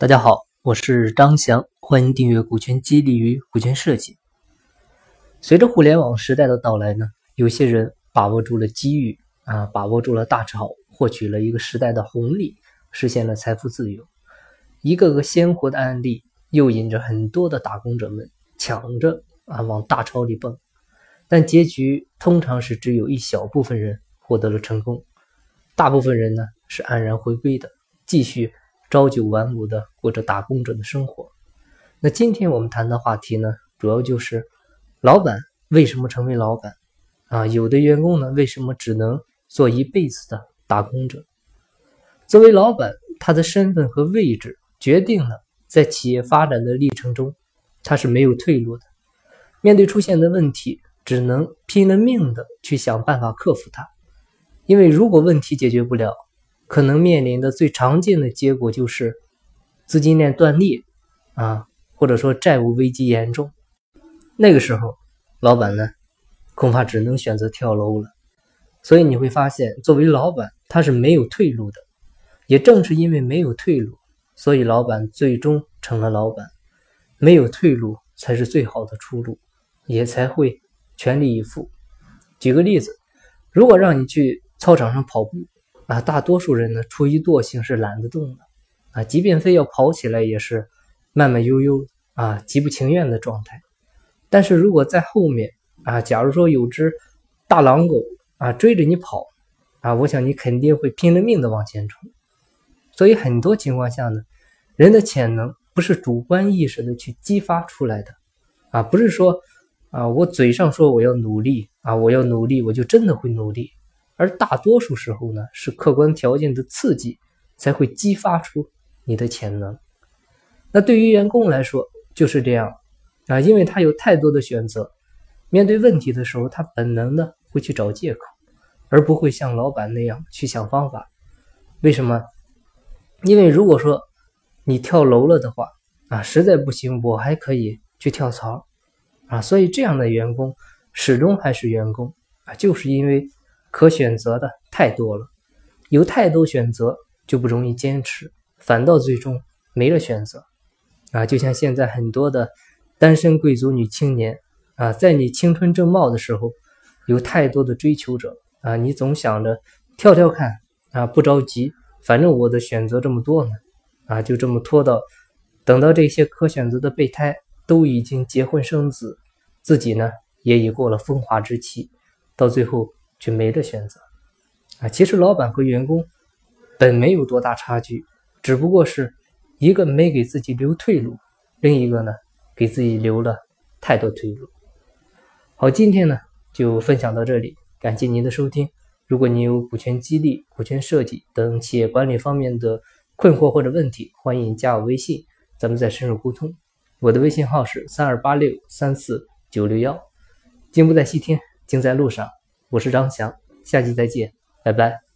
大家好，我是张翔，欢迎订阅《股权激励与股权设计》。随着互联网时代的到来呢，有些人把握住了机遇啊，把握住了大潮，获取了一个时代的红利，实现了财富自由。一个个鲜活的案例，诱引着很多的打工者们抢着啊往大潮里蹦，但结局通常是只有一小部分人获得了成功，大部分人呢是安然回归的，继续。朝九晚五的过着打工者的生活。那今天我们谈的话题呢，主要就是老板为什么成为老板啊？有的员工呢，为什么只能做一辈子的打工者？作为老板，他的身份和位置决定了在企业发展的历程中，他是没有退路的。面对出现的问题，只能拼了命的去想办法克服它。因为如果问题解决不了，可能面临的最常见的结果就是资金链断裂啊，或者说债务危机严重。那个时候，老板呢，恐怕只能选择跳楼了。所以你会发现，作为老板，他是没有退路的。也正是因为没有退路，所以老板最终成了老板。没有退路才是最好的出路，也才会全力以赴。举个例子，如果让你去操场上跑步。啊，大多数人呢，出于惰性是懒得动的，啊，即便非要跑起来，也是慢慢悠悠啊，极不情愿的状态。但是如果在后面啊，假如说有只大狼狗啊追着你跑，啊，我想你肯定会拼了命的往前冲。所以很多情况下呢，人的潜能不是主观意识的去激发出来的，啊，不是说啊，我嘴上说我要努力啊，我要努力，我就真的会努力。而大多数时候呢，是客观条件的刺激才会激发出你的潜能。那对于员工来说就是这样啊，因为他有太多的选择，面对问题的时候，他本能的会去找借口，而不会像老板那样去想方法。为什么？因为如果说你跳楼了的话啊，实在不行，我还可以去跳槽啊。所以这样的员工始终还是员工啊，就是因为。可选择的太多了，有太多选择就不容易坚持，反倒最终没了选择啊！就像现在很多的单身贵族女青年啊，在你青春正茂的时候，有太多的追求者啊，你总想着跳跳看啊，不着急，反正我的选择这么多呢啊，就这么拖到等到这些可选择的备胎都已经结婚生子，自己呢也已过了风华之期，到最后。却没得选择啊！其实老板和员工本没有多大差距，只不过是一个没给自己留退路，另一个呢给自己留了太多退路。好，今天呢就分享到这里，感谢您的收听。如果您有股权激励、股权设计等企业管理方面的困惑或者问题，欢迎加我微信，咱们再深入沟通。我的微信号是三二八六三四九六幺。金不在西天，金在路上。我是张翔，下期再见，拜拜。